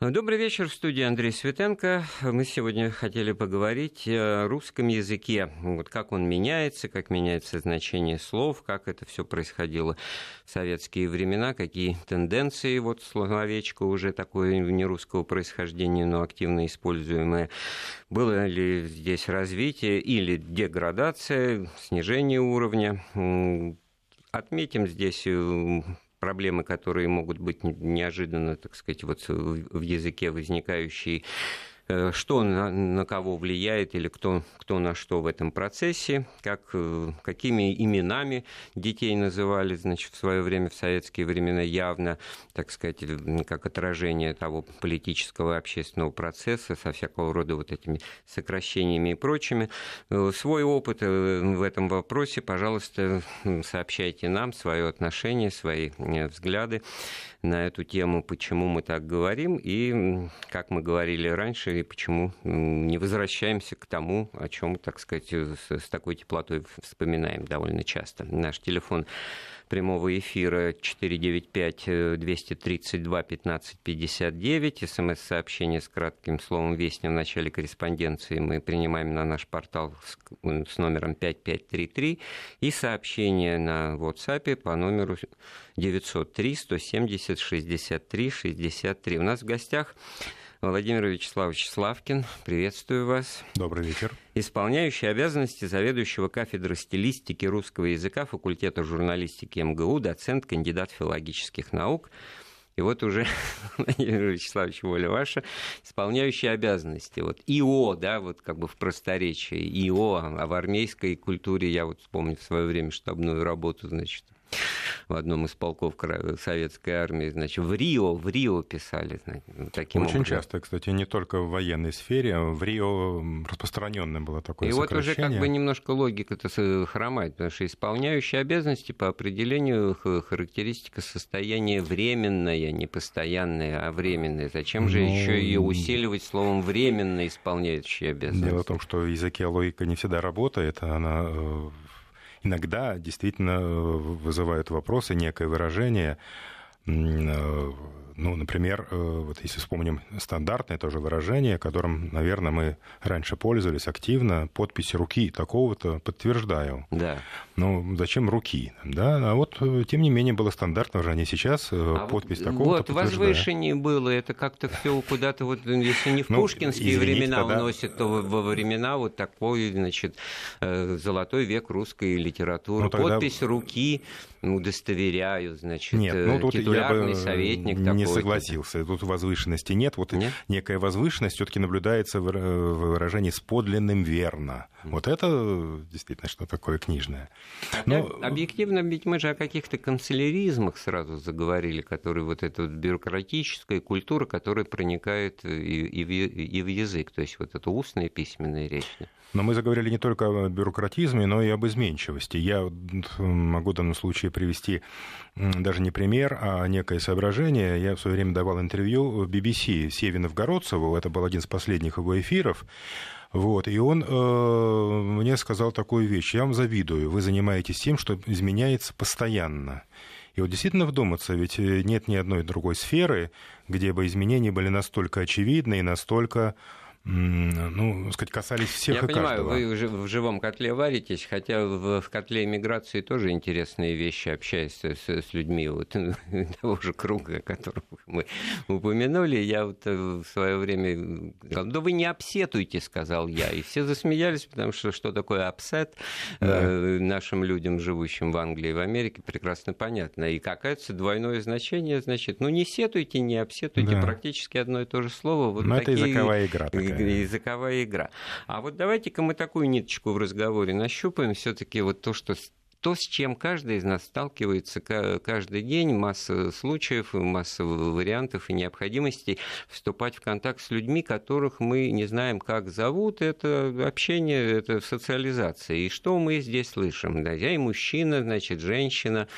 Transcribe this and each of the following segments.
Добрый вечер, в студии Андрей Светенко. Мы сегодня хотели поговорить о русском языке. Вот как он меняется, как меняется значение слов, как это все происходило в советские времена, какие тенденции, вот словечко уже такое не русского происхождения, но активно используемое. Было ли здесь развитие или деградация, снижение уровня? Отметим здесь проблемы, которые могут быть неожиданно, так сказать, вот в языке возникающие что на, на кого влияет или кто, кто на что в этом процессе, как, э, какими именами детей называли значит, в свое время, в советские времена, явно, так сказать, как отражение того политического и общественного процесса со всякого рода вот этими сокращениями и прочими. Э, свой опыт в этом вопросе, пожалуйста, сообщайте нам свое отношение, свои взгляды на эту тему, почему мы так говорим и, как мы говорили раньше, и почему не возвращаемся к тому, о чем, так сказать, с, такой теплотой вспоминаем довольно часто. Наш телефон прямого эфира 495-232-1559. СМС-сообщение с кратким словом «Вестня» в начале корреспонденции мы принимаем на наш портал с, с номером 5533 и сообщение на WhatsApp по номеру 903 170 63 63. У нас в гостях Владимир Вячеславович Славкин, приветствую вас. Добрый вечер. Исполняющий обязанности заведующего кафедры стилистики русского языка факультета журналистики МГУ, доцент, кандидат филологических наук. И вот уже, Владимир Вячеславович, воля ваша, исполняющий обязанности. Вот ИО, да, вот как бы в просторечии, ИО, а в армейской культуре я вот вспомню в свое время штабную работу, значит, в одном из полков советской армии, значит, в Рио, в Рио писали. Значит, таким Очень образом. часто, кстати, не только в военной сфере, а в Рио распространенное было такое И вот уже как бы немножко логика-то хромает, потому что исполняющие обязанности по определению характеристика состояния временное, не постоянное, а временное. Зачем же ну... еще ее усиливать словом временно исполняющие обязанности? Дело в том, что в языке логика не всегда работает, она э, иногда действительно э, вызывают вопросы, некое выражение э, ну, например, э, вот если вспомним стандартное тоже выражение, которым, наверное, мы раньше пользовались активно, подпись руки такого-то подтверждаю. Да. Ну, зачем руки? Да, а вот, э, тем не менее, было стандартное выражение. Сейчас э, а подпись вот, такого-то Вот, возвышение было, это как-то все куда-то, вот, если не в ну, пушкинские извините, времена тогда... уносит, то во времена вот такой, значит, золотой век русской литературы. Ну, тогда... Подпись руки удостоверяю, значит, Нет, ну, тут титулярный я бы советник не не согласился. Тут возвышенности нет. Вот нет? некая возвышенность все-таки наблюдается в выражении с подлинным верно. Вот это действительно что такое книжное. Но... Объективно, ведь мы же о каких-то канцеляризмах сразу заговорили, которые вот эта вот бюрократическая культура, которая проникает и, и, в, и в язык, то есть вот эта устная письменная речь. Но мы заговорили не только о бюрократизме, но и об изменчивости. Я могу в данном случае привести даже не пример, а некое соображение. Я в свое время давал интервью BBC Севину Городцеву, это был один из последних его эфиров. Вот, и он э, мне сказал такую вещь. Я вам завидую. Вы занимаетесь тем, что изменяется постоянно. И вот действительно вдуматься, ведь нет ни одной другой сферы, где бы изменения были настолько очевидны и настолько ну, сказать, касались всех Я и понимаю, каждого. вы в живом котле варитесь, хотя в, в котле иммиграции тоже интересные вещи, общаясь с, с людьми вот, того же круга, которого мы упомянули. Я вот э, в свое время сказал, да вы не upset уйте, сказал я. И все засмеялись, потому что что такое upset да. э, нашим людям, живущим в Англии и в Америке, прекрасно понятно. И какое-то двойное значение, значит, ну не сетуйте, не upset уйте, да. практически одно и то же слово. Вот Но такие... это языковая игра такая языковая игра. А вот давайте-ка мы такую ниточку в разговоре нащупаем, все-таки вот то, что то, с чем каждый из нас сталкивается каждый день, масса случаев, масса вариантов и необходимостей вступать в контакт с людьми, которых мы не знаем, как зовут. Это общение, это социализация. И что мы здесь слышим? Да, я и мужчина, значит, женщина,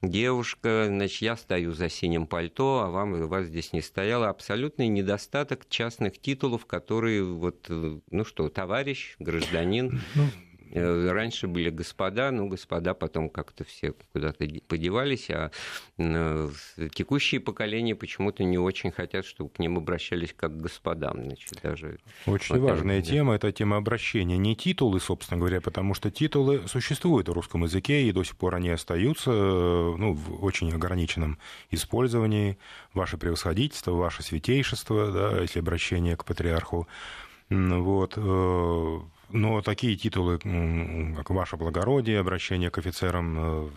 девушка, значит, я стою за синим пальто, а вам, у вас здесь не стояло. Абсолютный недостаток частных титулов, которые вот, ну что, товарищ, гражданин. Ну, Э, раньше были господа, ну, господа потом как-то все куда-то подевались, а э, текущие поколения почему-то не очень хотят, чтобы к ним обращались как к господам. Значит, даже очень вот важная это, тема, это тема обращения. Не титулы, собственно говоря, потому что титулы существуют в русском языке, и до сих пор они остаются ну, в очень ограниченном использовании. Ваше превосходительство, ваше святейшество, да, если обращение к патриарху. Вот. Э, но такие титулы, как «Ваше благородие», обращение к офицерам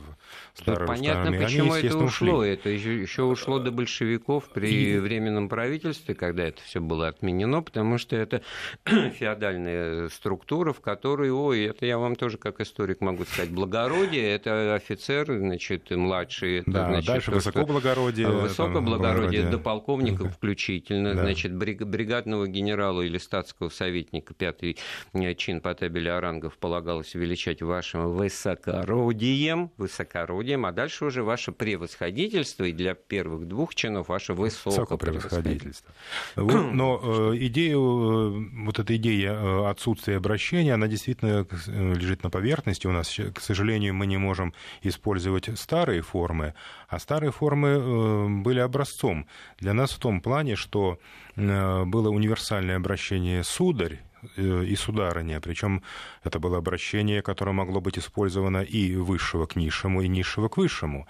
э, старой Понятно, армии, почему они, это ушло. Ушли. Это еще, еще ушло до большевиков при и... Временном правительстве, когда это все было отменено, потому что это феодальная структура, в которой, ой, это я вам тоже как историк могу сказать, благородие, это офицер, значит, младший. Это, да, значит, дальше высокоблагородие. Высокоблагородие до полковника включительно, да. значит, бригадного генерала или статского советника, пятый э, чин по табели о рангах полагалось величать вашим высокородием, высокородием, а дальше уже ваше превосходительство, и для первых двух чинов ваше высокопревосходительство. Вот, но э, идею, э, вот эта идея э, отсутствия обращения, она действительно лежит на поверхности у нас. К сожалению, мы не можем использовать старые формы, а старые формы были образцом для нас в том плане, что было универсальное обращение «сударь», Э, и сударыня. Причем это было обращение, которое могло быть использовано и высшего к низшему, и низшего к высшему.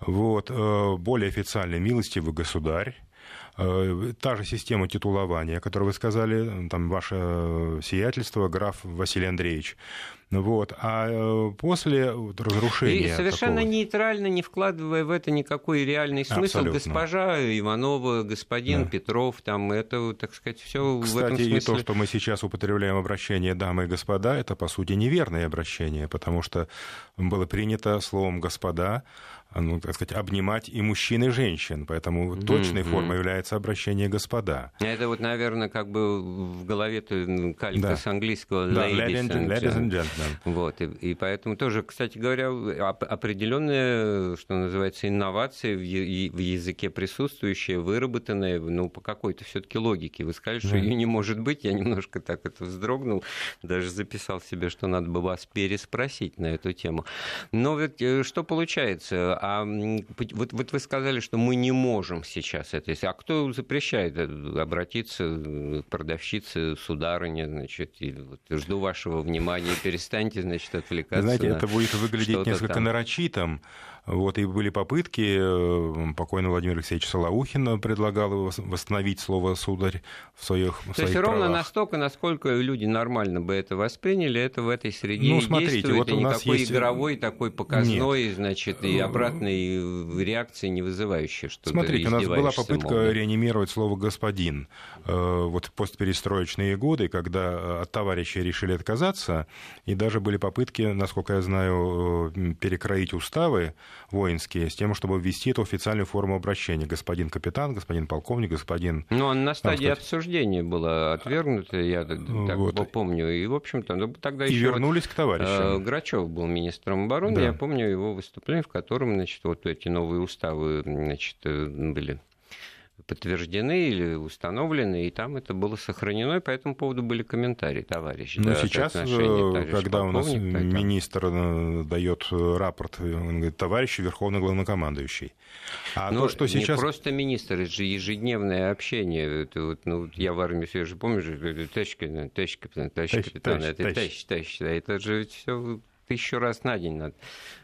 Вот. Э, более официально «милостивый государь», э, Та же система титулования, которую вы сказали, там ваше сиятельство, граф Василий Андреевич. Вот. А э, после разрушения... И совершенно такого... нейтрально, не вкладывая в это никакой реальный смысл, Абсолютно. госпожа Иванова, господин да. Петров, там это, так сказать, все в этом смысле... и то, что мы сейчас употребляем обращение «дамы и господа», это, по сути, неверное обращение, потому что было принято словом «господа», ну, так сказать, обнимать и мужчин, и женщин. Поэтому mm-hmm. точной формой является обращение «господа». Это вот, наверное, как бы в голове-то калька да. с английского да, ladies, and, ladies and gentlemen. Вот, и, и поэтому тоже, кстати говоря, определенная, что называется, инновация в, в языке присутствующая, выработанная, ну, по какой-то все таки логике. Вы сказали, что mm-hmm. ее не может быть. Я немножко так это вздрогнул, даже записал себе, что надо бы вас переспросить на эту тему. Но ведь э, что получается? А вот, вот вы сказали, что мы не можем сейчас это. А кто запрещает обратиться к продавщице, сударыне, значит, и вот, жду вашего внимания, перестаньте, значит, отвлекаться. Знаете, это будет выглядеть несколько там. нарочитым. Вот, и были попытки, э, покойный Владимир Алексеевич Солоухин предлагал восстановить слово «сударь» в своих То есть ровно правах. настолько, насколько люди нормально бы это восприняли, это в этой среде ну, смотрите, действует, вот и у нас никакой есть... игровой, такой показной, Нет. значит, и обратной реакции не вызывающей, что Смотрите, у нас была попытка мол, реанимировать слово «господин». Э, вот в постперестроечные годы, когда от товарища решили отказаться, и даже были попытки, насколько я знаю, э, перекроить уставы, воинские, с тем, чтобы ввести эту официальную форму обращения. Господин капитан, господин полковник, господин... Ну, он на стадии там, обсуждения было отвергнуто, я так вот. помню. И, в общем-то, ну, тогда и еще... вернулись к товарищам. Э, Грачев был министром обороны, да. я помню его выступление, в котором, значит, вот эти новые уставы, значит, э, были подтверждены или установлены, и там это было сохранено, и по этому поводу были комментарии, товарищи. Ну, да, сейчас, э, когда у нас министр э, дает э, рапорт, он говорит, товарищ Верховный Главнокомандующий. А ну, то, что сейчас... Не просто министр, это же ежедневное общение. Это вот, ну, я в армии все же помню, товарищ капитан, товарищ капитан, товарищ капитан, это товарищ, товарищ, это же все тысячу раз на день надо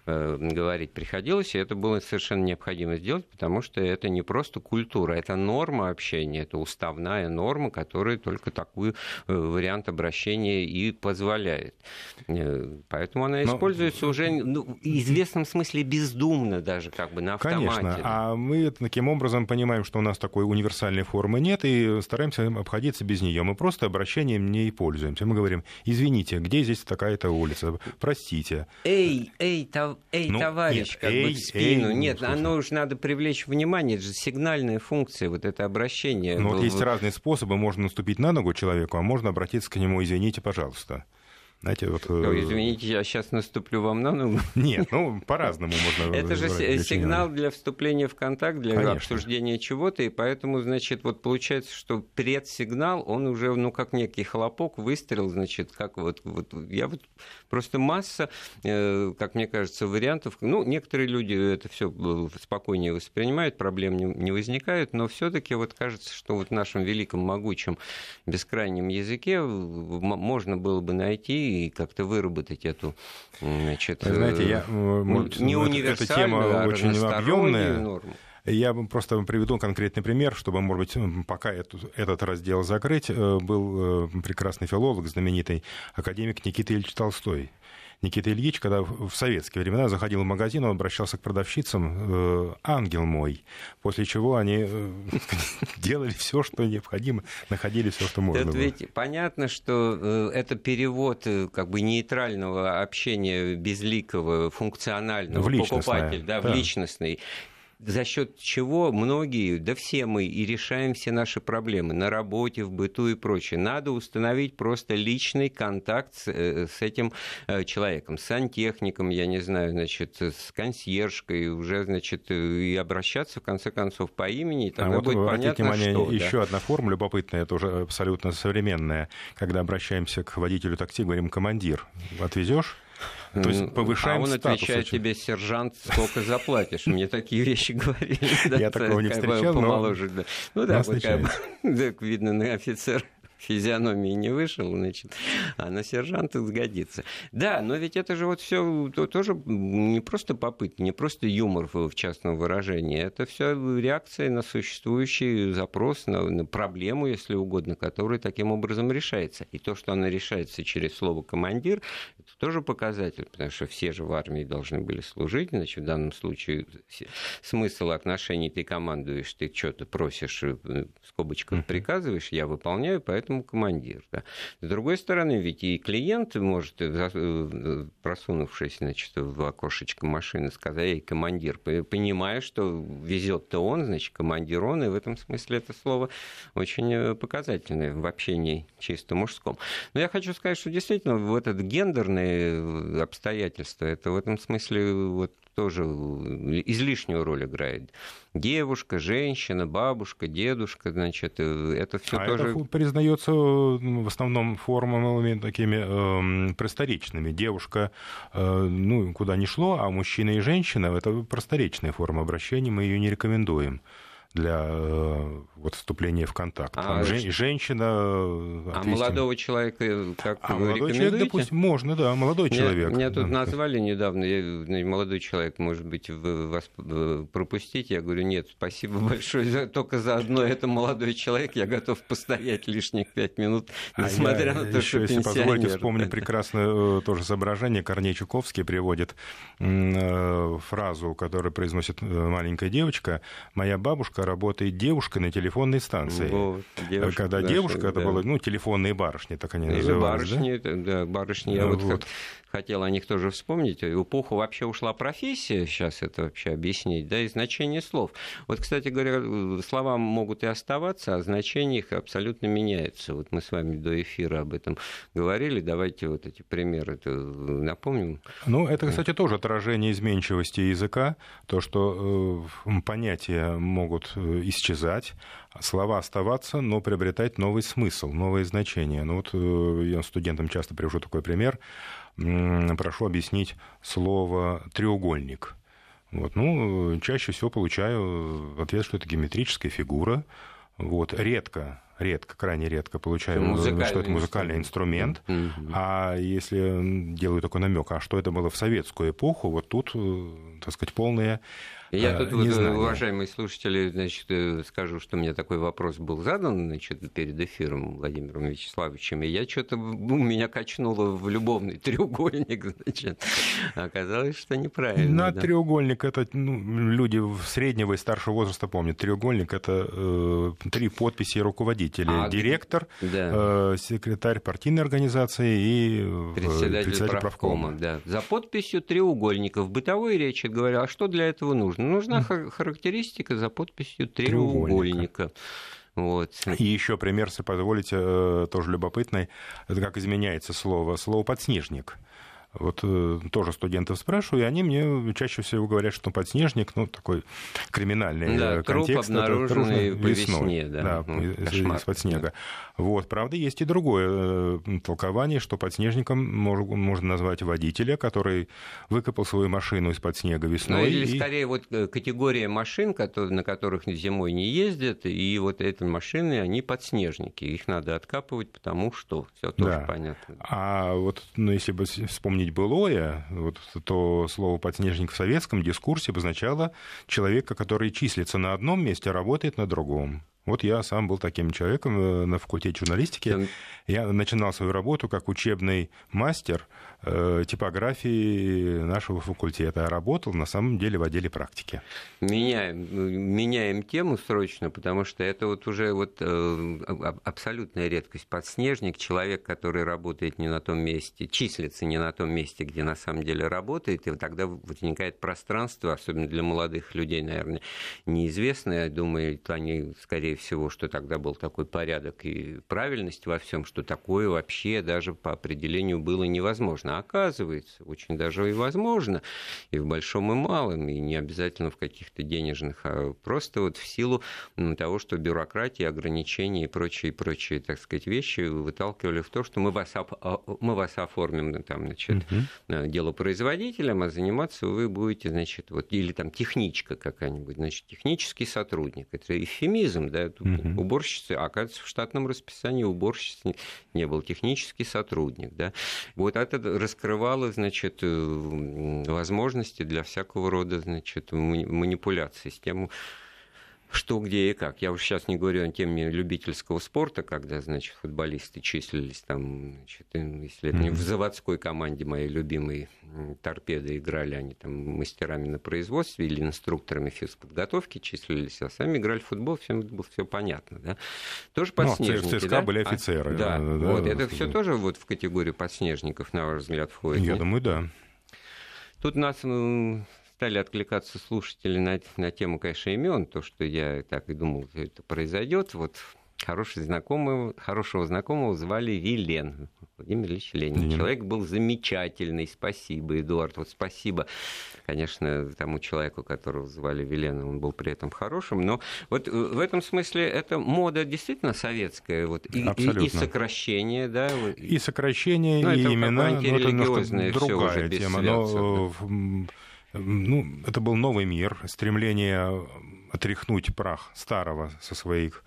говорить приходилось, и это было совершенно необходимо сделать, потому что это не просто культура, это норма общения, это уставная норма, которая только такой э, вариант обращения и позволяет. Э, поэтому она Но... используется уже ну, в известном смысле бездумно даже, как бы на автомате. Конечно, а мы таким образом понимаем, что у нас такой универсальной формы нет, и стараемся обходиться без нее. Мы просто обращением не пользуемся. Мы говорим, извините, где здесь такая-то улица? Простите. Эй, эй, эй ну, товарищ, нет, как эй, бы в спину. Эй, нет, ну, оно уж надо привлечь внимание, это же сигнальная функция, вот это обращение. Ну, вот есть разные способы. Можно наступить на ногу человеку, а можно обратиться к нему, извините, пожалуйста. Знаете, вот... Ой, извините, я сейчас наступлю вам на ногу. Нет, ну, по-разному можно... Это же сигнал для вступления в контакт, для Конечно. обсуждения чего-то, и поэтому, значит, вот получается, что предсигнал, он уже, ну, как некий хлопок, выстрел, значит, как вот... вот я вот просто масса, э, как мне кажется, вариантов. Ну, некоторые люди это все э, спокойнее воспринимают, проблем не, не возникает, но все-таки вот кажется, что вот в нашем великом, могучем, бескрайнем языке можно было бы найти и как-то выработать эту, значит, Знаете, я, э, не универсальную, эта тема а очень объемная. Норму. Я просто приведу конкретный пример, чтобы, может быть, пока этот раздел закрыть. Э, был э, прекрасный филолог, знаменитый академик Никита Ильич Толстой. Никита Ильич, когда в советские времена заходил в магазин, он обращался к продавщицам э, «ангел мой», после чего они э, делали все, что необходимо, находили все, что можно. Это ведь понятно, что э, это перевод как бы нейтрального общения безликого, функционального, в покупатель, да, да. в личностный за счет чего многие, да все мы и решаем все наши проблемы на работе, в быту и прочее. Надо установить просто личный контакт с, э, с этим э, человеком, с сантехником, я не знаю, значит, с консьержкой, уже, значит, э, и обращаться, в конце концов, по имени, и тогда а вот будет понятно, внимание, что. Еще да. одна форма любопытная, это уже абсолютно современная, когда обращаемся к водителю такси, говорим «командир». Отвезешь? То есть повышаем А он статус отвечает очень. тебе, сержант, сколько заплатишь. Мне такие вещи говорили. Я такого не встречал, но Ну да, видно, на офицер физиономии не вышел, значит, а на сержанта сгодится. Да, но ведь это же вот все тоже не просто попытка, не просто юмор в частном выражении, это все реакция на существующий запрос, на, на проблему, если угодно, которая таким образом решается. И то, что она решается через слово «командир», это тоже показатель, потому что все же в армии должны были служить, значит, в данном случае смысл отношений ты командуешь, ты что-то просишь, э, в скобочках приказываешь, я выполняю, поэтому поэтому командир. Да. С другой стороны, ведь и клиент может, э, э, просунувшись значит, в окошечко машины, сказать, эй, командир, понимая, что везет-то он, значит, командир он, и в этом смысле это слово очень э, показательное в общении чисто мужском. Но я хочу сказать, что действительно вот это гендерные обстоятельства, это в этом смысле вот тоже излишнюю роль играет. Девушка, женщина, бабушка, дедушка, значит, э, это все а тоже... это признается ну, в основном формами такими э, просторечными. Девушка, э, ну, куда ни шло, а мужчина и женщина — это просторечная форма обращения, мы ее не рекомендуем для э, вот, вступления в контакт. А, Жен, женщина... Э, а молодого человека как а вы молодой человек, допустим, можно, да, молодой меня, человек. Меня тут назвали недавно, я, ну, молодой человек, может быть, вас пропустить. Я говорю, нет, спасибо большое, за, только за одно это молодой человек, я готов постоять лишних пять минут, несмотря а на то, что если позволите, вспомню прекрасное э, тоже соображение. Корней Чуковский приводит фразу, которую произносит маленькая девочка. «Моя бабушка работает девушка на телефонной станции. Вот, девушка, Когда наша, девушка, да. это было, ну, телефонные барышни, так они Или назывались. барышни, да, да барышни. Я вот, вот хотел о них тоже вспомнить. У эпоху вообще ушла профессия, сейчас это вообще объяснить, да, и значение слов. Вот, кстати говоря, слова могут и оставаться, а значение их абсолютно меняется. Вот мы с вами до эфира об этом говорили, давайте вот эти примеры напомним. Ну, это, кстати, тоже отражение изменчивости языка, то, что э, понятия могут э, исчезать, слова оставаться, но приобретать новый смысл, новые значения. Ну вот э, я студентам часто привожу такой пример прошу объяснить слово треугольник. Вот, ну, чаще всего получаю ответ, что это геометрическая фигура. Вот, редко, редко, крайне редко получаю, что это музыкальный инструмент. Mm-hmm. А если делаю такой намек, а что это было в советскую эпоху, вот тут, э, так сказать, полная я тут, вот, уважаемые слушатели, значит, э, скажу, что мне такой вопрос был задан значит, перед эфиром Владимиром Вячеславовичем, и я что-то, ну, меня качнуло в любовный треугольник, значит. Оказалось, что неправильно. На да. треугольник это ну, люди среднего и старшего возраста помнят. Треугольник это э, три подписи руководителя. А, Директор, да. э, секретарь партийной организации и э, председатель, председатель правкома. правкома. Да. За подписью треугольника в бытовой речи говоря, а что для этого нужно? Нужна характеристика за подписью треугольника. треугольника. Вот. И еще пример, если позволите, э, тоже любопытный, это как изменяется слово. Слово «подснежник». Вот э, тоже студентов спрашиваю, и они мне чаще всего говорят, что подснежник, ну, такой криминальный да, контекст. Труп обнаруженный это, по весной, весне, да. да ну, из-под снега. Да. Вот, правда, есть и другое э, толкование, что подснежником можно назвать водителя, который выкопал свою машину из-под снега весной. Ну, или и... скорее вот э, категория машин, на которых зимой не ездят, и вот эти машины, они подснежники. Их надо откапывать, потому что все тоже да. понятно. А вот, ну, если бы вспомнить вспомнить былое, вот то слово «подснежник» в советском дискурсе обозначало человека, который числится на одном месте, а работает на другом. Вот я сам был таким человеком э, на факультете журналистики. Я начинал свою работу как учебный мастер э, типографии нашего факультета. А работал на самом деле в отделе практики. Меняем, меняем тему срочно, потому что это вот уже вот э, абсолютная редкость. Подснежник, человек, который работает не на том месте, числится не на том месте, где на самом деле работает, и тогда возникает пространство, особенно для молодых людей, наверное, неизвестное. Думаю, они скорее всего, что тогда был такой порядок и правильность во всем, что такое вообще даже по определению было невозможно. А оказывается, очень даже и возможно, и в большом, и малом, и не обязательно в каких-то денежных, а просто вот в силу того, что бюрократия, ограничения и прочие, прочие, так сказать, вещи выталкивали в то, что мы вас, а, мы вас оформим там, значит, угу. делопроизводителем, а заниматься вы будете, значит, вот, или там техничка какая-нибудь, значит, технический сотрудник. Это эвфемизм, да, угу. уборщицы, а оказывается, в штатном расписании уборщицы не был технический сотрудник. Да. Вот это раскрывало, значит, э, возможности для всякого рода, значит, манипуляций с тем, что, где и как. Я уж сейчас не говорю о теме любительского спорта, когда, значит, футболисты числились там, значит, если это не в заводской команде моей любимой торпеды играли, они там мастерами на производстве или инструкторами физподготовки числились, а сами играли в футбол, всем было все понятно, да. Тоже ну, подснежники, ну, в ЦСКА да? были офицеры. А, да, да, да, вот, да, это все тоже вот в категорию подснежников, на ваш взгляд, входит? Я нет? думаю, да. Тут нас стали откликаться слушатели на, на тему, конечно, имен, то, что я так и думал, что это произойдет. Вот хороший знакомый, хорошего знакомого звали Вилен, Владимир Ильич Ленин. Ленин. Человек был замечательный, спасибо, Эдуард. Вот спасибо, конечно, тому человеку, которого звали Вилен, он был при этом хорошим, но вот в этом смысле это мода действительно советская, вот, и, и, и сокращение, да? И сокращение, ну, и имена, но это немножко другая тема. Но да ну, это был новый мир, стремление отряхнуть прах старого со своих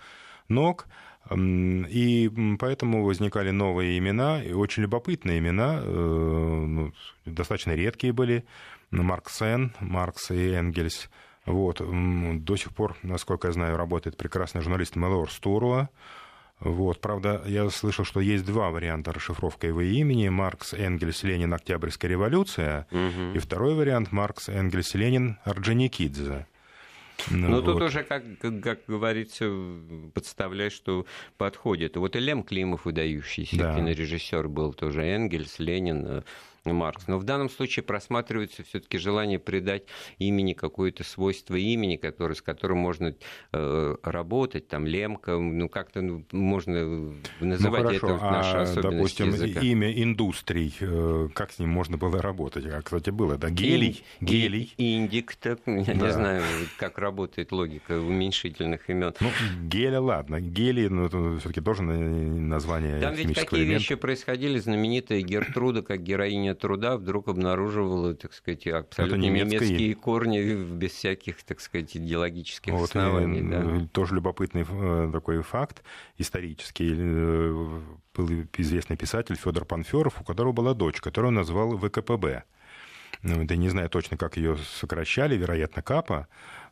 ног. И поэтому возникали новые имена, и очень любопытные имена, э, ну, достаточно редкие были. Марксен, Маркс и Энгельс. Вот. До сих пор, насколько я знаю, работает прекрасный журналист Мелор Стуруа. Вот. Правда, я слышал, что есть два варианта расшифровки его имени. Маркс, Энгельс, Ленин, Октябрьская революция. Угу. И второй вариант Маркс, Энгельс, Ленин, Орджоникидзе. Ну, вот. тут уже, как, как говорится, подставляешь, что подходит. Вот и Лем Климов, выдающийся да. кинорежиссер, был тоже Энгельс, Ленин, Маркс. Но в данном случае просматривается все-таки желание придать имени какое-то свойство имени, который, с которым можно э, работать, там Лемка, ну как-то ну, можно называть ну, хорошо, это а, наша особенность допустим, языка. имя индустрий, э, как с ним можно было работать? А, кстати, было, да, гелий, гелий. Индик, так, я да. не знаю, как работает логика уменьшительных имен. Ну, геля, ладно, гелий, но ну, это все-таки тоже название Там ведь какие элемента. вещи происходили, знаменитая Гертруда, как героиня труда вдруг обнаруживала, так сказать, абсолютно немецкие корни без всяких, так сказать, идеологических вот оснований. И, да. Тоже любопытный э, такой факт исторический. Э, был известный писатель Федор Панферов, у которого была дочь, которую он назвал ВКПБ. Ну, да не знаю точно, как ее сокращали, вероятно, КАПа,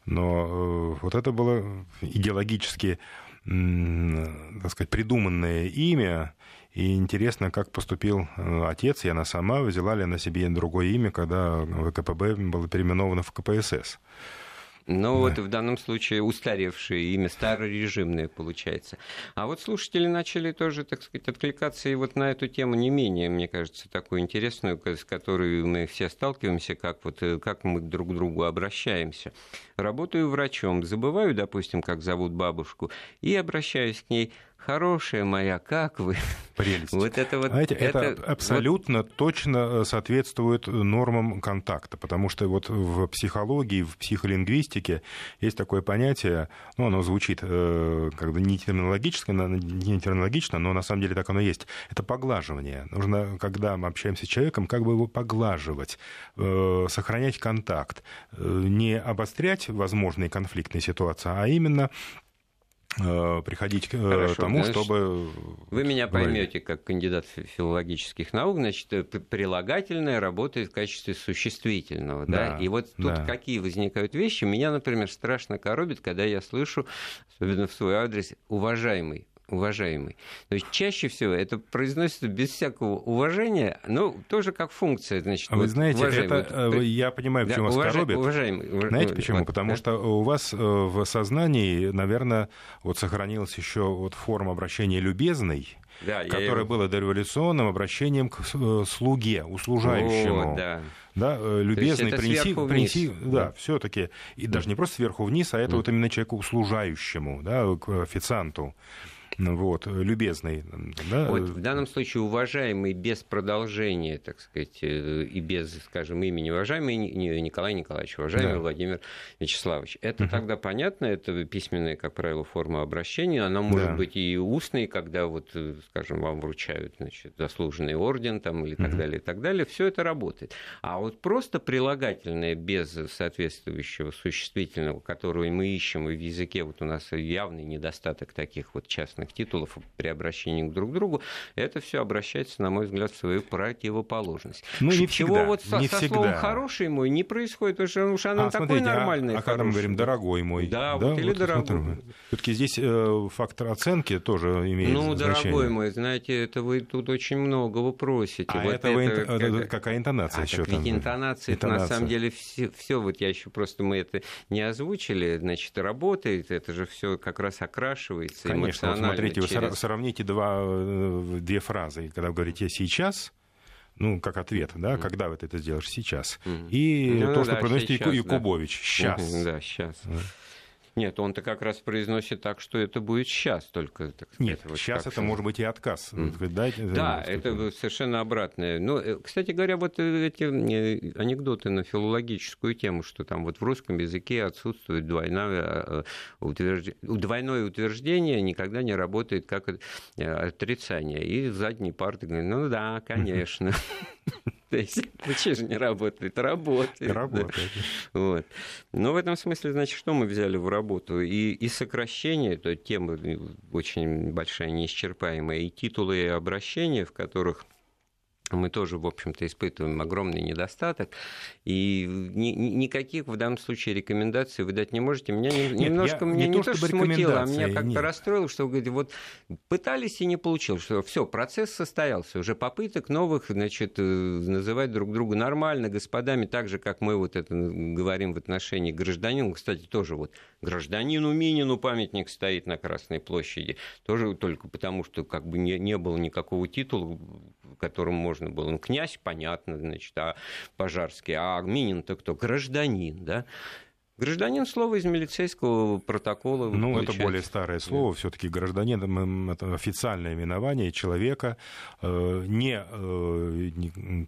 но э, вот это было идеологически, так сказать, придуманное имя, и интересно, как поступил э, отец, и она сама, взяла ли на себе другое имя, когда ВКПБ было переименовано в КПСС. Но да. вот в данном случае устаревшее имя, старорежимное получается. А вот слушатели начали тоже, так сказать, откликаться и вот на эту тему не менее, мне кажется, такую интересную, с которой мы все сталкиваемся, как, вот, э, как мы друг к другу обращаемся. Работаю врачом, забываю, допустим, как зовут бабушку, и обращаюсь к ней – хорошая моя, как вы? Прелесть. Вот это вот... Знаете, это, это абсолютно вот... точно э, соответствует нормам контакта, потому что вот в психологии, в психолингвистике есть такое понятие, ну, оно звучит э, как бы не терминологически, не терминологично, но на самом деле так оно есть. Это поглаживание. Нужно, когда мы общаемся с человеком, как бы его поглаживать, э, сохранять контакт, не обострять возможные конфликтные ситуации, а именно Э, приходить к э, Хорошо, тому, значит, чтобы... Вы меня поймете как кандидат филологических наук, значит, э, прилагательное работает в качестве существительного, да, да? и вот тут да. какие возникают вещи, меня, например, страшно коробит, когда я слышу, особенно в свой адрес, уважаемый, уважаемый. То есть чаще всего это произносится без всякого уважения, но тоже как функция. Значит, а вот, вы знаете, уважаемый. это, вот, я понимаю, почему да, вас коробит. Уважаемый, знаете почему? Вот, Потому да? что у вас э, в сознании, наверное, вот сохранилась еще вот форма обращения любезный, да, которое я... было дореволюционным обращением к э, слуге, услужающему. О, да. Да, э, любезный, принеси, принеси, да, да. все-таки, и да. даже не просто сверху вниз, а это mm. вот именно человеку услужающему, да, к официанту вот, любезный. Да? Вот в данном случае уважаемый без продолжения, так сказать, э, и без, скажем, имени уважаемый Николай Николаевич, уважаемый да. Владимир Вячеславович. Это угу. тогда понятно, это письменная, как правило, форма обращения, она может да. быть и устной, когда вот, э, скажем, вам вручают значит, заслуженный орден там, или так угу. далее, и так далее, все это работает. А вот просто прилагательное без соответствующего существительного, которого мы ищем и в языке, вот у нас явный недостаток таких вот частных разных титулов при обращении друг к другу, это все обращается, на мой взгляд, в свою противоположность. Ну, не Чего всегда, вот со, не со всегда. словом «хороший мой» не происходит, потому что уж оно а, такое смотрите, нормальное. А, а когда мы говорим «дорогой мой». Да, да вот, или вот, «дорогой». Все-таки здесь э, фактор оценки тоже имеет ну, значение. Ну, «дорогой мой», знаете, это вы тут очень много вы просите. А вот это, это, это, это какая интонация а, еще так там? Ведь интонация, интонация. Это, на самом деле все, все, вот я еще просто мы это не озвучили, значит, работает, это же все как раз окрашивается Конечно, вот смотрите, через... вы сравните два, э, две фразы. Когда вы говорите «сейчас», ну, как ответ, да, mm. когда вы это сделаешь сейчас. Mm. И ну, то, что да, произносит сейчас, Якубович, да. сейчас. Да, сейчас. Да. Нет, он-то как раз произносит так, что это будет сейчас только. Так сказать, Нет, вот сейчас это может быть и отказ. Mm. Да, да это совершенно обратное. Ну, э, кстати говоря, вот э, эти э, анекдоты на филологическую тему, что там вот в русском языке отсутствует двойное, утверждение, двойное утверждение, никогда не работает как отрицание. И задние парты говорят, ну да, конечно. То есть, почему же не работает? Работает. Работает. Да. Вот. Но в этом смысле, значит, что мы взяли в работу? И, и сокращение, это тема очень большая, неисчерпаемая, и титулы и обращения, в которых мы тоже, в общем-то, испытываем огромный недостаток, и ни, никаких в данном случае рекомендаций вы дать не можете. Меня не, Нет, немножко меня не, не то, что смутило, а меня как-то расстроило, что вы говорите, вот пытались и не получилось, что все, процесс состоялся, уже попыток новых, значит, э, называть друг друга нормально, господами, так же, как мы вот это говорим в отношении гражданина, кстати, тоже вот гражданину Минину памятник стоит на Красной площади, тоже только потому, что как бы не, не было никакого титула, которым можно было. Ну, князь, понятно, значит, а Пожарский, а Минин-то кто? Гражданин, да? Гражданин слово из милицейского протокола. Ну, получается. это более старое слово. Да. Все-таки гражданин это официальное именование человека, э, не э,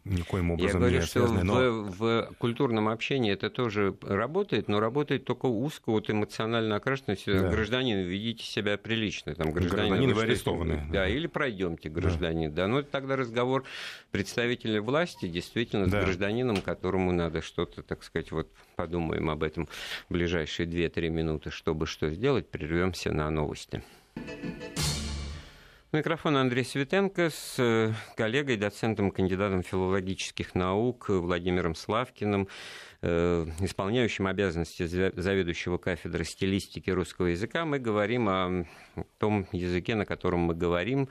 никоим образом Я говорю, не связанное. Что но... в, в культурном общении это тоже работает, но работает только узко, вот эмоционально окрашенно. Да. Гражданин, ведите себя прилично. Там, гражданин, гражданин вы арестованы. Да, да, или пройдемте, гражданин. Да. да. Ну, тогда разговор представителя власти действительно да. с гражданином, которому надо что-то, так сказать, вот подумаем об этом ближайшие 2-3 минуты, чтобы что сделать, прервемся на новости. Микрофон Андрей Светенко с э, коллегой, доцентом, кандидатом филологических наук Владимиром Славкиным, э, исполняющим обязанности заведующего кафедры стилистики русского языка. Мы говорим о том языке, на котором мы говорим,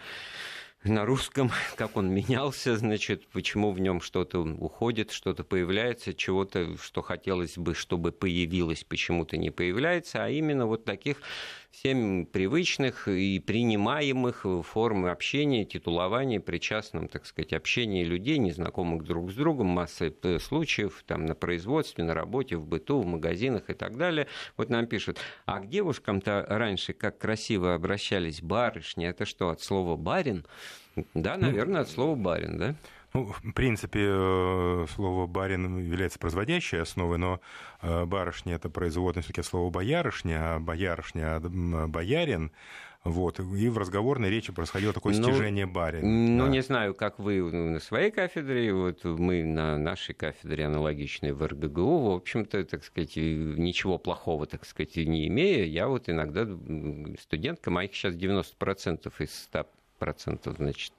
на русском, как он менялся, значит, почему в нем что-то уходит, что-то появляется, чего-то, что хотелось бы, чтобы появилось, почему-то не появляется, а именно вот таких всем привычных и принимаемых форм общения, титулования, причастным, так сказать, общения людей, незнакомых друг с другом, масса э, случаев там, на производстве, на работе, в быту, в магазинах и так далее. Вот нам пишут, а к девушкам-то раньше как красиво обращались барышни, это что, от слова «барин»? Да, ну, наверное, от слова «барин», да? Ну, в принципе, э, слово «барин» является производящей основой, но э, барышня – это производное все-таки слово «боярышня», а боярышня – «боярин». Вот. И в разговорной речи происходило такое ну, стяжение барина. Ну, да. не знаю, как вы на своей кафедре, вот мы на нашей кафедре аналогичной в РГГУ, в общем-то, так сказать, ничего плохого, так сказать, не имея, я вот иногда студентка, моих сейчас 90% из 100%, значит,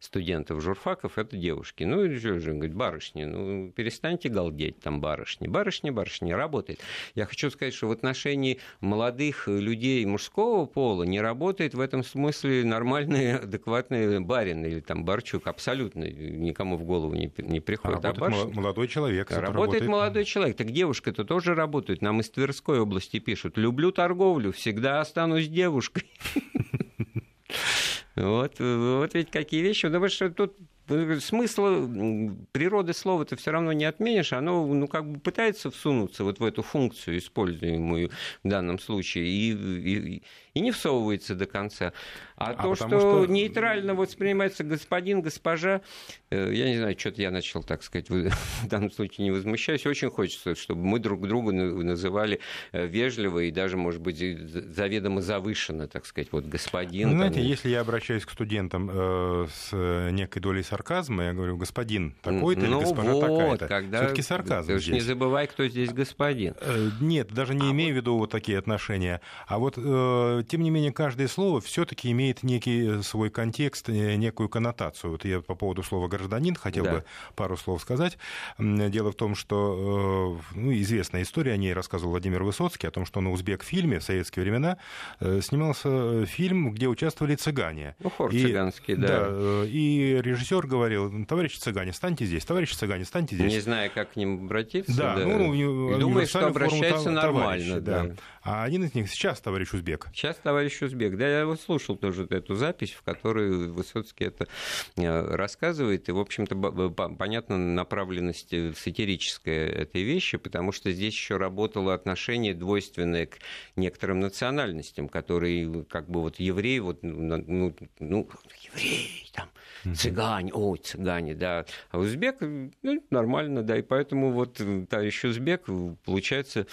студентов журфаков это девушки. Ну, и же, говорит, барышни, ну, перестаньте галдеть там барышни. Барышни, барышни, работает. Я хочу сказать, что в отношении молодых людей мужского пола не работает в этом смысле нормальный, адекватный барин или там барчук. Абсолютно никому в голову не, не приходит. А работает а молодой человек. Работает, работает молодой человек. Так девушка-то тоже работает. Нам из Тверской области пишут. Люблю торговлю, всегда останусь девушкой. Вот, вот ведь какие вещи. Потому что тут смысла природы слова ты все равно не отменишь, оно ну, как бы пытается всунуться вот в эту функцию, используемую в данном случае, и, и, и не всовывается до конца. А, а то, что, что нейтрально воспринимается господин, госпожа, э, я не знаю, что-то я начал, так сказать, в данном случае не возмущаюсь, очень хочется, чтобы мы друг друга называли э, вежливо и даже, может быть, заведомо завышенно, так сказать, вот господин. Ну, знаете, если я обращаюсь к студентам э, с некой долей сарказма, я говорю, господин такой-то ну, или госпожа вот, такая-то. Когда... Все-таки сарказм Ты здесь. не забывай, кто здесь господин. Э, нет, даже не а имею вот... в виду вот такие отношения. А вот, э, тем не менее, каждое слово все-таки имеет некий свой контекст, э, некую коннотацию. Вот я по поводу слова гражданин хотел да. бы пару слов сказать. Дело в том, что ну, известная история, о ней рассказывал Владимир Высоцкий, о том, что на узбек-фильме в советские времена снимался фильм, где участвовали цыгане. Ну, хор и, цыганский, да. да. И режиссер Петр говорил, товарищи цыгане, станьте здесь, товарищи цыгане, станьте здесь. Не знаю, как к ним обратиться. Да, да. ну, Думаю, что обращается нормально. Да. да. А один из них сейчас товарищ Узбек. Сейчас товарищ Узбек. Да, я вот слушал тоже эту запись, в которой Высоцкий это э, рассказывает. И, в общем-то, понятна направленность э, сатирическая этой вещи, потому что здесь еще работало отношение двойственное к некоторым национальностям, которые как бы вот евреи, вот, ну, ну, ну евреи, цыгане, ой, цыгане, да. А узбек, ну, нормально, да, и поэтому вот товарищ узбек, получается,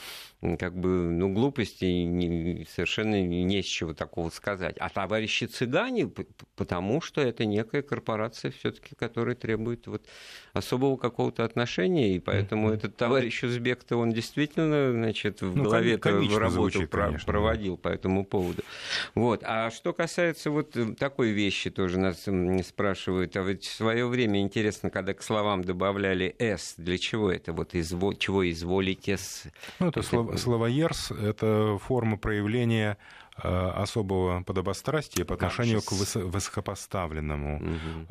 как бы, ну, глупости не, совершенно не с чего такого сказать. А товарищи цыгане, потому что это некая корпорация все-таки, которая требует вот особого какого-то отношения, и поэтому mm-hmm. этот товарищ узбек-то он действительно, значит, в ну, голове-то работу звучит, конечно, проводил да. по этому поводу. Вот. А что касается вот такой вещи, тоже нас спрашивают, а ведь в свое время интересно, когда к словам добавляли «с», для чего это? Вот изво... чего изволите с... Ну, это, это... слово словоерс — это форма проявления э, особого подобострастия по отношению к высокопоставленному.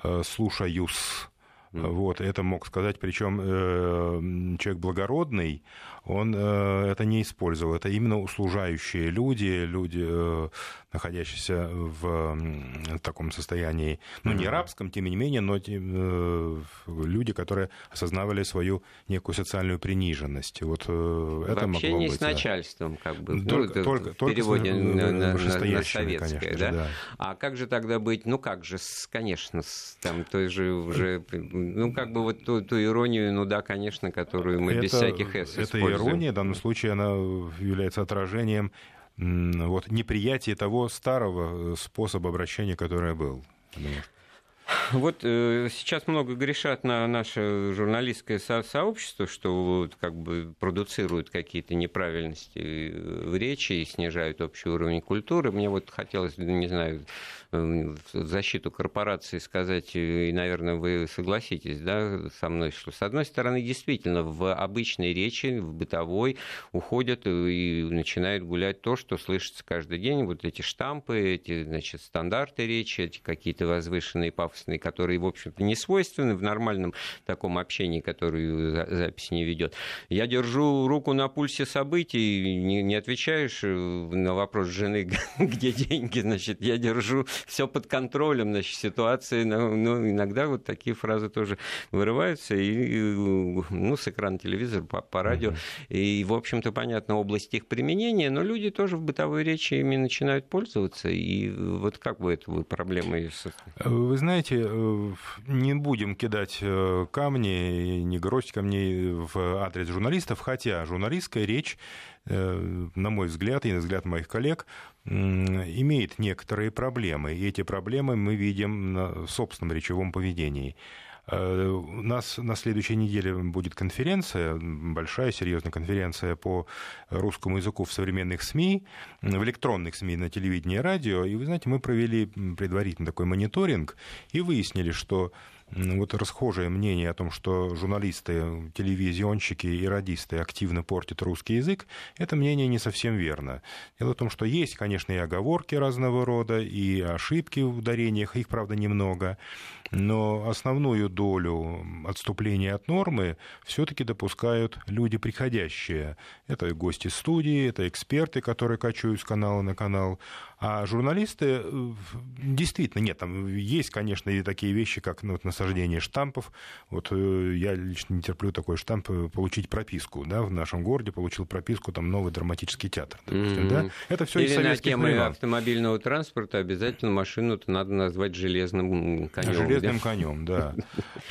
Угу. «Слушаюсь». Вот, это мог сказать, причем э, человек благородный, он э, это не использовал. Это именно услужающие люди, люди, э, находящиеся в таком состоянии, ну, не рабском, тем не менее, но э, люди, которые осознавали свою некую социальную приниженность. Вот э, это в могло быть. с начальством, как бы. Только, ну, только, в переводе только на, на, на, советское, конечно, да? да? А как же тогда быть, ну как же, конечно, с, там той же уже, ну как бы вот ту, ту иронию, ну да, конечно, которую мы это, без всяких эс это ирония, в данном случае она является отражением вот, неприятия того старого э, способа обращения, который был. Вот э, сейчас много грешат на наше журналистское со- сообщество, что вот, как бы продуцируют какие-то неправильности в речи и снижают общий уровень культуры. Мне вот хотелось, не знаю, в защиту корпорации сказать, и, наверное, вы согласитесь да, со мной, что, с одной стороны, действительно, в обычной речи, в бытовой уходят и начинают гулять то, что слышится каждый день, вот эти штампы, эти, значит, стандарты речи, эти какие-то возвышенные, пафосные, которые, в общем-то, не свойственны в нормальном таком общении, который запись не ведет. Я держу руку на пульсе событий, не, не отвечаешь э, на вопрос жены, где деньги, значит, я держу все под контролем, значит, ситуации, но, но иногда вот такие фразы тоже вырываются, и, ну, с экрана телевизора, по, по радио, uh-huh. и, в общем-то, понятно, область их применения, но люди тоже в бытовой речи ими начинают пользоваться, и вот как бы эту проблему... Вы знаете, не будем кидать э, камни, не грозить камней в адрес журналистов, хотя журналистская речь, э, на мой взгляд и на взгляд моих коллег, имеет некоторые проблемы. И эти проблемы мы видим на собственном речевом поведении. Э, у нас на следующей неделе будет конференция, большая, серьезная конференция по русскому языку в современных СМИ, в электронных СМИ, на телевидении и радио. И вы знаете, мы провели предварительно такой мониторинг и выяснили, что вот расхожее мнение о том, что журналисты, телевизионщики и радисты активно портят русский язык, это мнение не совсем верно. Дело в том, что есть, конечно, и оговорки разного рода, и ошибки в ударениях, их, правда, немного, но основную долю отступления от нормы все-таки допускают люди приходящие. Это гости студии, это эксперты, которые качают с канала на канал, а журналисты э, действительно нет, там есть, конечно, и такие вещи, как ну, вот, насаждение штампов. Вот э, я лично не терплю такой штамп э, получить прописку, да, в нашем городе получил прописку там новый драматический театр, допустим, mm-hmm. да. Это все из советских на тему времен. автомобильного транспорта обязательно машину-то надо назвать железным конем. Железным да? конем, да.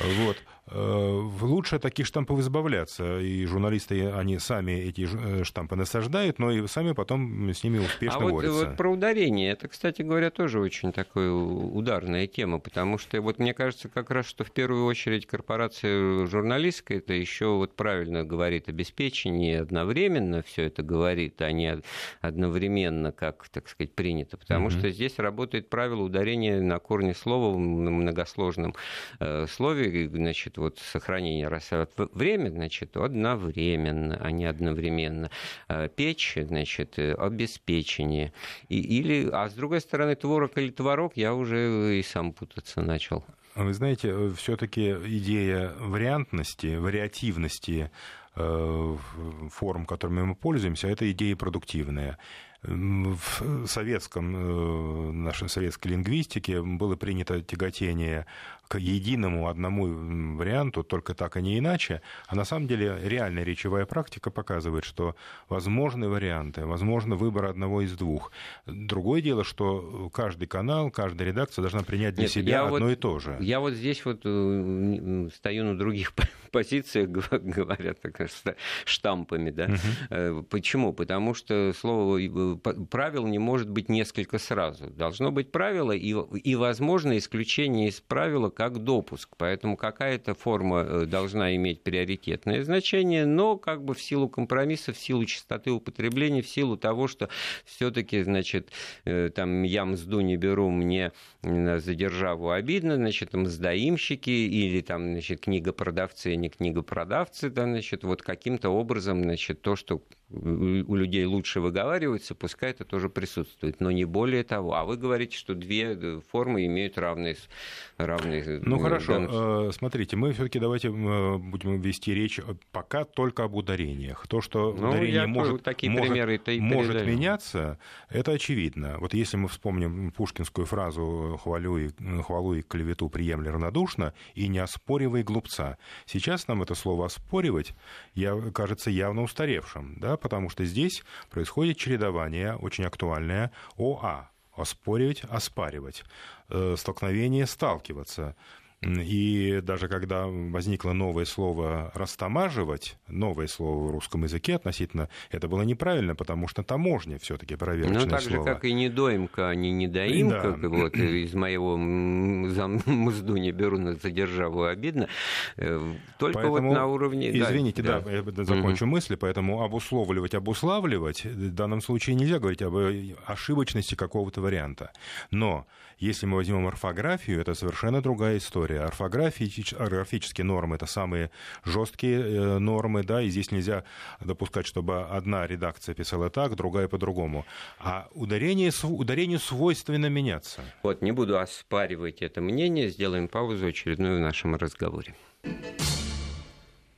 Вот. Э, лучше от таких штампов избавляться. И журналисты, они сами эти э, штампы насаждают, но и сами потом с ними успешно а вот, борются. вот про ударение, это, кстати говоря, тоже очень такая ударная тема, потому что вот мне кажется как раз, что в первую очередь корпорация журналистская, это еще вот правильно говорит обеспечение, одновременно все это говорит, а не одновременно, как, так сказать, принято, потому mm-hmm. что здесь работает правило ударения на корне слова в многосложном э, слове, значит, вот сохранение рассадок время, значит, одновременно, а не одновременно. Э, печь, значит, обеспечение. И, или, а с другой стороны, творог или творог, я уже и сам путаться начал. Вы знаете, все-таки идея вариантности, вариативности э, форм, которыми мы пользуемся, это идея продуктивная в советском, э, нашей советской лингвистике было принято тяготение к единому одному варианту, только так, а не иначе. А на самом деле реальная речевая практика показывает, что возможны варианты, возможно выбор одного из двух. Другое дело, что каждый канал, каждая редакция должна принять для Нет, себя одно вот, и то же. Я вот здесь вот э, стою на других позициях, говорят штампами. Да? Угу. Почему? Потому что слово правил не может быть несколько сразу. Должно быть правило и, и возможно, исключение из правила как допуск. Поэтому какая-то форма э, должна иметь приоритетное значение, но как бы в силу компромисса, в силу частоты употребления, в силу того, что все-таки, значит, э, там я мзду не беру, мне за державу обидно, значит, мздоимщики или там, значит, книгопродавцы, не книгопродавцы, да, значит, вот каким-то образом, значит, то, что у людей лучше выговаривается, пускай это тоже присутствует, но не более того. А вы говорите, что две э, формы имеют равные... равные ну хорошо, данные... смотрите, мы все-таки давайте будем вести речь пока только об ударениях. То, что ну, ударение может, такие может, примеры может меняться, это очевидно. Вот если мы вспомним пушкинскую фразу «хвалю и, хвалу и клевету приемли равнодушно» и «не оспоривай глупца». Сейчас нам это слово «оспоривать» я, кажется явно устаревшим, да, потому что здесь происходит чередование, очень актуальное, ОА – оспоривать, оспаривать, э, столкновение, сталкиваться – и даже когда возникло новое слово «растамаживать», новое слово в русском языке относительно, это было неправильно, потому что таможня все таки проверочное Ну, так слово. же, как и недоимка, а не недоимка, да. вот из моего мзду не беру за державу обидно, э, только поэтому, вот на уровне... Извините, да, да я закончу угу. мысли, поэтому обусловливать, обуславливать в данном случае нельзя говорить об ошибочности какого-то варианта. Но Если мы возьмем орфографию, это совершенно другая история. Орфографические нормы — это самые жесткие э, нормы, да, и здесь нельзя допускать, чтобы одна редакция писала так, другая по-другому. А ударение, ударению свойственно меняться. Вот, не буду оспаривать это мнение, сделаем паузу очередную в нашем разговоре.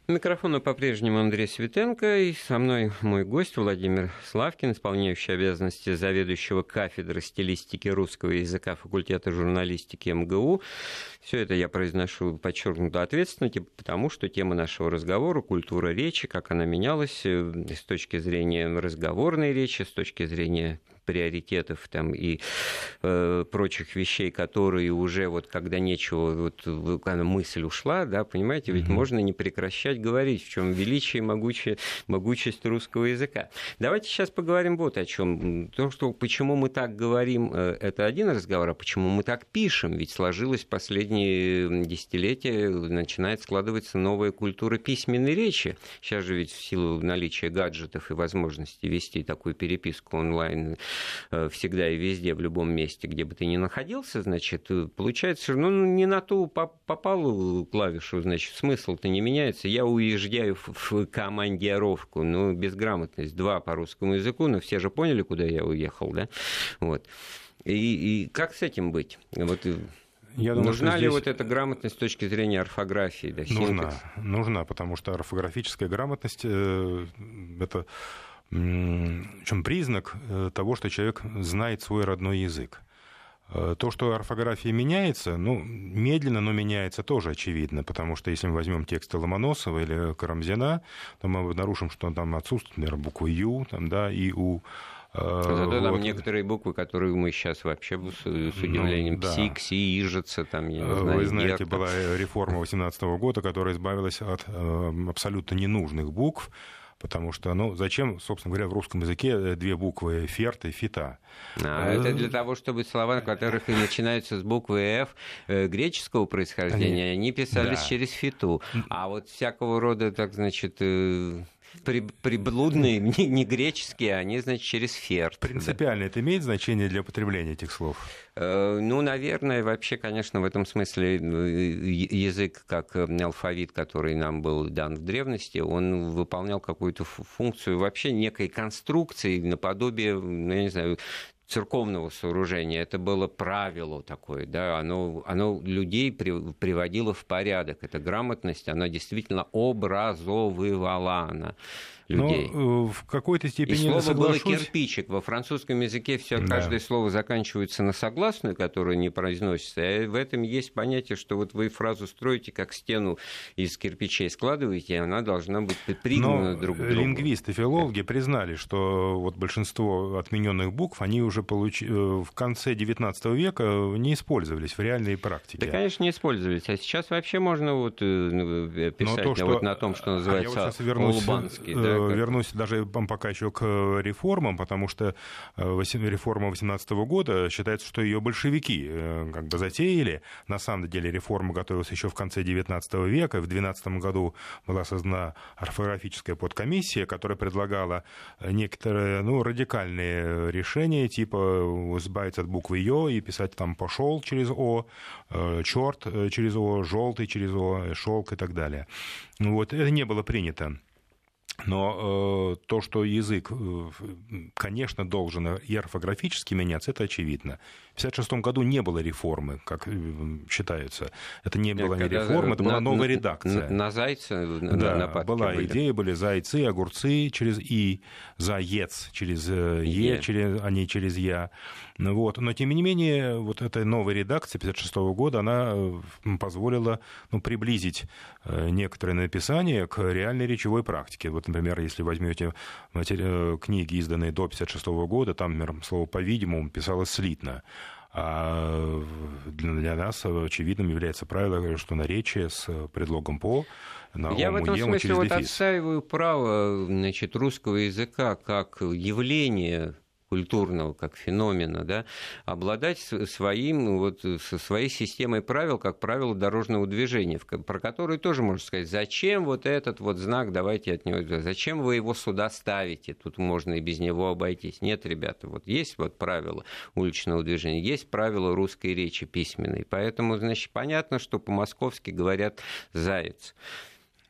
Микрофона по-прежнему Андрей Светенко, и со мной мой гость Владимир Славкин, исполняющий обязанности заведующего кафедры стилистики русского языка факультета журналистики МГУ. Все это я произношу подчеркнуто ответственно, потому что тема нашего разговора – культура речи, как она менялась э, с точки зрения разговорной речи, с точки зрения приоритетов там, и э, прочих вещей, которые уже вот когда нечего, вот когда мысль ушла, да, понимаете, ведь mm-hmm. можно не прекращать говорить, в чем величие и могучее, могучесть русского языка. Давайте сейчас поговорим вот о чем. То, что почему мы так говорим, э, это один разговор, а почему мы так пишем, ведь сложилось последние десятилетия, начинает складываться новая культура письменной речи. Сейчас же ведь в силу наличия гаджетов и возможности вести такую переписку онлайн всегда и везде, в любом месте, где бы ты ни находился, значит, э, получается, ну, не на ту попал клавишу, значит, смысл-то не меняется. Я уезжаю в командировку, ну, безграмотность, два по русскому языку, но все же поняли, куда я уехал, да? Вот. И, и как с этим быть? Вот э, я думаю, Нужна ли здесь... вот эта грамотность с точки зрения орфографии? Да, нужна, нужна, потому что орфографическая грамотность э, это чем признак э, того, что человек знает свой родной язык. Э, то, что орфография меняется, ну, медленно, но меняется тоже очевидно, потому что если мы возьмем тексты Ломоносова или Карамзина, то мы обнаружим, что там отсутствует, например, буква «ю», там, да, и «у», э, Зато вот. там некоторые буквы, которые мы сейчас вообще с, с удивлением ну, да. пси, кси, ижица, там, я не знаю, Вы знаете, герка. была реформа 18 года, которая избавилась от абсолютно ненужных букв, Потому что, ну, зачем, собственно говоря, в русском языке э, две буквы ферт и фита? А, это э, для того, чтобы слова, которых и начинаются с буквы F э, греческого происхождения, они, они писались да. через фиту. А вот всякого рода, так значит, при, приблудные, не, не греческие, они, значит, через ферт. Принципиально да. это имеет значение для употребления этих слов? Э, ну, наверное, вообще, конечно, в этом смысле э, язык, как алфавит, который нам был дан в древности, он выполнял какую-то функцию вообще некой конструкции наподобие, ну, я не знаю, церковного сооружения. Это было правило такое, да, оно, оно людей при, приводило в порядок. Эта грамотность, она действительно образовывала она людей. Но э, в какой-то степени И слово соглашусь... было кирпичик. Во французском языке все, да. каждое слово заканчивается на согласную, которая не произносится. И в этом есть понятие, что вот вы фразу строите как стену из кирпичей складываете, и она должна быть пригнана друг к другу. Лингвисты, филологи признали, что вот большинство отмененных букв, они уже получ... Э, в конце XIX века не использовались в реальной практике. Да, конечно, не использовались. А сейчас вообще можно вот э, писать то, что... вот на том, что называется а я вот улубанский. Да, вернусь даже пока еще к реформам, потому что э, реформа 18 года считается, что ее большевики э, как бы затеяли. На самом деле реформа готовилась еще в конце 19 века. В 12 году была создана орфографическая подкомиссия, которая предлагала некоторые ну, радикальные решения, типа избавиться от буквы «ё» и писать там «пошел» через «о», э, «черт» через «о», «желтый» через «о», «шелк» и так далее. Вот, это не было принято. Но э, то, что язык, э, конечно, должен и орфографически меняться, это очевидно. В 1956 году не было реформы, как э, считается. Это не была не реформа, это на, была новая редакция. На, на зайца, да, на была были. идея, были зайцы, огурцы через «и», заец через э, «е», через, а не через «я». Вот. Но, тем не менее, вот эта новая редакция 1956 года, она позволила ну, приблизить некоторые написания к реальной речевой практике. Вот, например, если возьмете книги, изданные до 1956 года, там, например, слово «по-видимому» писалось слитно. А для нас очевидным является правило, что наречие с предлогом «по» на Я в этом смысле вот отстаиваю право значит, русского языка как явление культурного, как феномена, да, обладать своим, вот, своей системой правил, как правило дорожного движения, про которые тоже можно сказать, зачем вот этот вот знак, давайте от него, зачем вы его сюда ставите, тут можно и без него обойтись. Нет, ребята, вот есть вот правила уличного движения, есть правила русской речи письменной, поэтому, значит, понятно, что по-московски говорят «заяц»,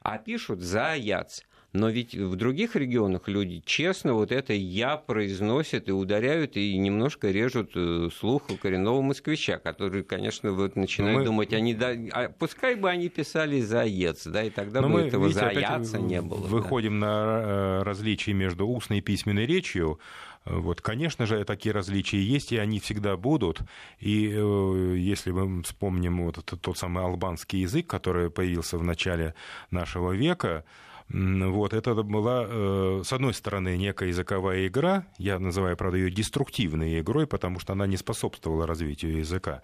а пишут «заяц». Но ведь в других регионах люди честно вот это «я» произносят и ударяют, и немножко режут э, слух у коренного москвича, который, конечно, вот начинает мы... думать, они, да, а пускай бы они писали «заец», да, и тогда Но бы мы, этого видите, «заяца» не было. Выходим да. на э, различия между устной и письменной речью. Вот, конечно же, такие различия есть, и они всегда будут. И э, если мы вспомним вот этот, тот самый албанский язык, который появился в начале нашего века, вот, это была, э, с одной стороны, некая языковая игра, я называю, правда, ее деструктивной игрой, потому что она не способствовала развитию языка.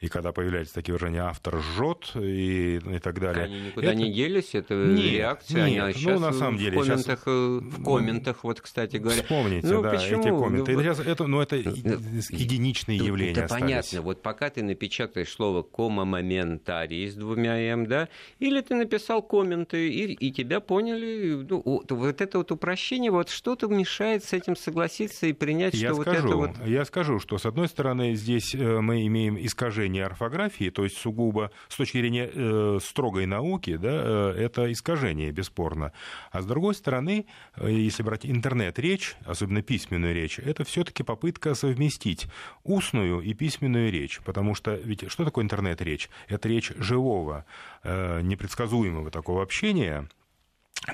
И когда появлялись такие выражения «автор жжет» и, и так далее. Они никуда это... не делись, это нет, реакция, нет, они ну, на самом деле, в комментах, сейчас... Э, в комментах, вот, кстати говоря. Вспомните, ну, да, почему? эти комменты. Ну, сейчас это, ну, это единичные явления Это остались. понятно, вот пока ты напечатаешь слово «кома-моментарий» с двумя «м», да, или ты написал комменты, и, и тебя поняли поняли. Ну, вот это вот упрощение, вот что-то мешает с этим согласиться и принять, я что скажу, вот это вот... Я скажу, что, с одной стороны, здесь э, мы имеем искажение орфографии, то есть сугубо с точки зрения э, строгой науки, да, э, это искажение, бесспорно. А с другой стороны, э, если брать интернет-речь, особенно письменную речь, это все таки попытка совместить устную и письменную речь, потому что ведь что такое интернет-речь? Это речь живого, э, непредсказуемого такого общения,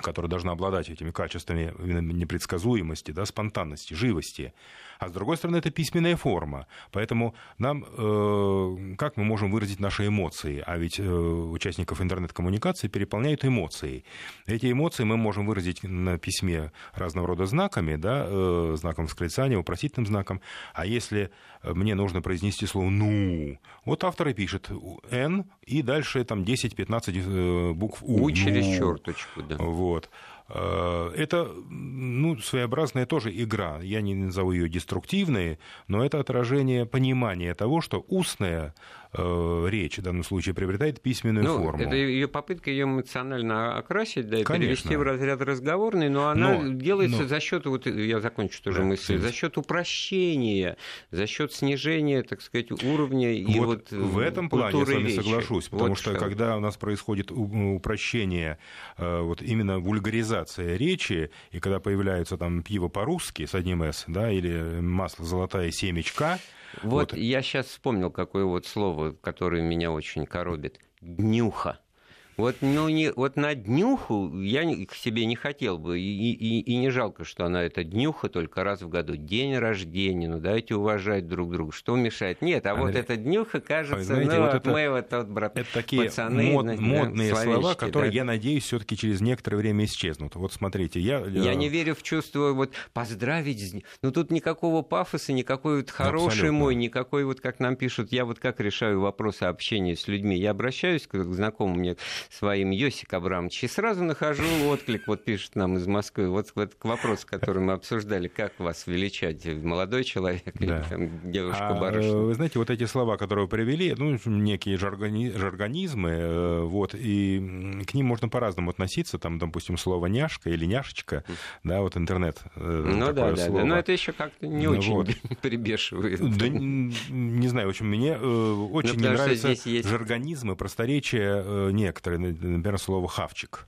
которая должна обладать этими качествами непредсказуемости, да, спонтанности, живости. А с другой стороны, это письменная форма. Поэтому нам, э, как мы можем выразить наши эмоции? А ведь э, участников интернет-коммуникации переполняют эмоции. Эти эмоции мы можем выразить на письме разного рода знаками, да, э, знаком восклицания, вопросительным знаком. А если мне нужно произнести слово «ну», вот автор и пишет «н», и дальше там 10-15 э, букв «у». «У» через ну, черточку, да. Вот. Э, это ну, своеобразная тоже игра. Я не назову ее деструктивной, но это отражение понимания того, что устная Э, речь в данном случае приобретает письменную ну, форму. Это ее попытка ее эмоционально окрасить, да, и перевести в разряд разговорный, но она но, делается но... за счет, вот я закончу тоже да, мысль, за счет упрощения, за счет снижения, так сказать, уровня и вот, вот в этом плане я с вами речи. соглашусь, потому вот что, что когда у нас происходит упрощение, э, вот именно вульгаризация речи, и когда появляется там пиво по-русски с одним «с», да, или масло «золотая семечка», вот, вот я сейчас вспомнил какое вот слово, которое меня очень коробит. Днюха. Вот, ну, не, вот на днюху я к себе не хотел бы, и, и, и не жалко, что она это днюха только раз в году. День рождения, ну давайте уважать друг друга. Что мешает? Нет, а Андрей, вот эта днюха, кажется, знаете, ну, вот это, мы вот, вот брат, это такие пацаны, мод, да, модные слова, которые, да? я надеюсь, все таки через некоторое время исчезнут. Вот смотрите, я... Я, я не верю в чувство вот поздравить, ну тут никакого пафоса, никакой вот хороший Абсолютно. мой, никакой вот, как нам пишут, я вот как решаю вопросы общения с людьми. Я обращаюсь к знакомым мне своим Йосик Абрамович, и сразу нахожу отклик, вот пишет нам из Москвы, вот, вот к вопросу, который мы обсуждали, как вас величать, молодой человек да. или девушка-барышня. А, вы знаете, вот эти слова, которые вы привели, ну, некие жаргони, жаргонизмы, э, вот, и к ним можно по-разному относиться, там, допустим, слово няшка или няшечка, да, вот интернет. Э, ну да, да, слово. да, но это еще как-то не ну, очень вот. прибешивает. Да, не знаю, в общем, мне э, очень ну, не нравятся есть... жаргонизмы, просторечия некоторые например, слово «хавчик»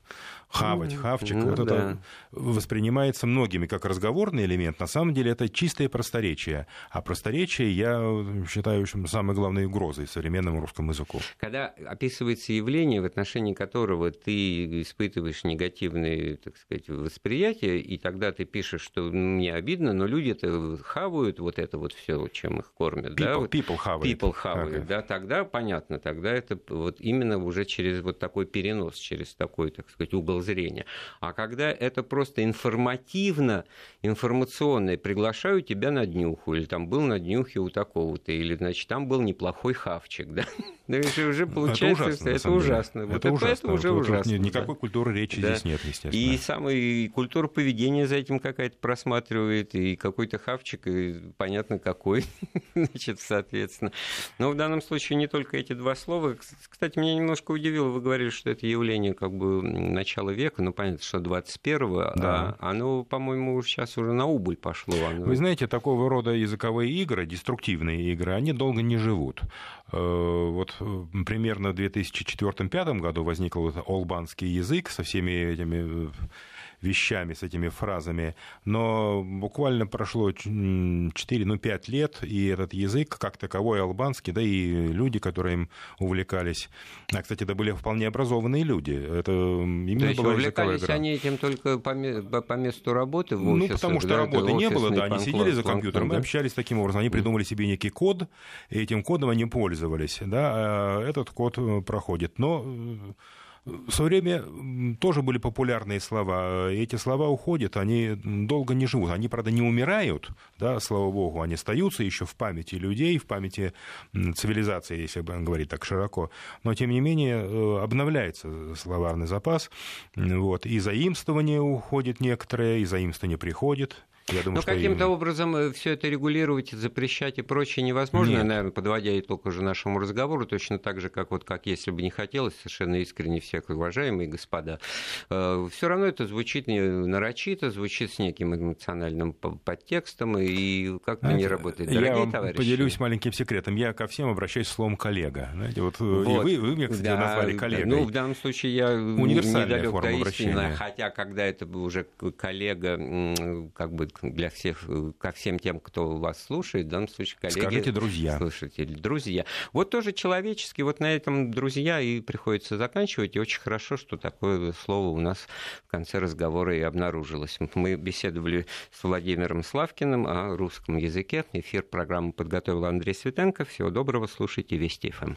хавать, хавчик, ну, вот да. это воспринимается многими как разговорный элемент. На самом деле это чистое просторечие. А просторечие я считаю общем, самой главной угрозой современному русскому языку. Когда описывается явление, в отношении которого ты испытываешь негативные, так сказать, восприятия, и тогда ты пишешь, что мне обидно, но люди это хавают вот это вот все, чем их кормят. People, да? people хавают. People хавают, okay. да, тогда понятно, тогда это вот именно уже через вот такой перенос, через такой, так сказать, угол угол зрения. А когда это просто информативно, информационное, приглашаю тебя на днюху, или там был на днюхе у такого-то, или, значит, там был неплохой хавчик, да? Ну, уже получается, это ужасно. Это ужасно. Вот это, ужасно. это уже вот, ужасно. Никакой да. культуры речи да. здесь нет, естественно. И самый культура поведения за этим какая-то просматривает, и какой-то хавчик, и понятно какой, значит, соответственно. Но в данном случае не только эти два слова. Кстати, меня немножко удивило, вы говорили, что это явление как бы начала века, ну, понятно, что 21-го, да. а оно, по-моему, сейчас уже на убыль пошло. Оно... Вы знаете, такого рода языковые игры, деструктивные игры, они долго не живут. Э, вот примерно в 2004-2005 году возник вот олбанский язык со всеми этими вещами, с этими фразами. Но буквально прошло 4-5 ну, лет, и этот язык, как таковой албанский, да и люди, которые им увлекались, а, кстати, это были вполне образованные люди. Это именно То есть была увлекались игра. они этим только по, по месту работы в ну, офисах? Ну, потому что да, работы не было, да, они сидели за компьютером да? и общались таким образом. Они придумали себе некий код, и этим кодом они пользовались. Да, а этот код э, проходит. Но э, в свое время тоже были популярные слова. Эти слова уходят, они долго не живут. Они, правда, не умирают, да, слава богу, они остаются еще в памяти людей, в памяти цивилизации, если говорить так широко. Но, тем не менее, э, обновляется словарный запас. Вот. И заимствование уходит некоторые, и заимствование приходит. Я думаю, Но каким-то именно... образом э, все это регулировать, запрещать и прочее невозможно, Нет. наверное, подводя итог уже нашему разговору, точно так же, как вот как если бы не хотелось, совершенно искренне всех уважаемые господа. Э, все равно это звучит не нарочито, звучит с неким эмоциональным подтекстом, и как-то не работает. Дорогие я вам товарищи. поделюсь маленьким секретом. Я ко всем обращаюсь словом коллега. Знаете, вот, вот. И вы, вы меня, кстати, да, назвали коллегой. Ну, в данном случае я недалек до истины, хотя когда это уже коллега, как бы для всех, э, ко всем тем, кто вас слушает, в данном случае коллеги. Скажите, друзья. Слушатели, друзья. Вот тоже человечески, вот на этом друзья и приходится заканчивать. И очень хорошо, что такое слово у нас в конце разговора и обнаружилось. Мы беседовали с Владимиром Славкиным о русском языке. Эфир программы подготовил Андрей Светенко. Всего доброго, слушайте Вести ФМ.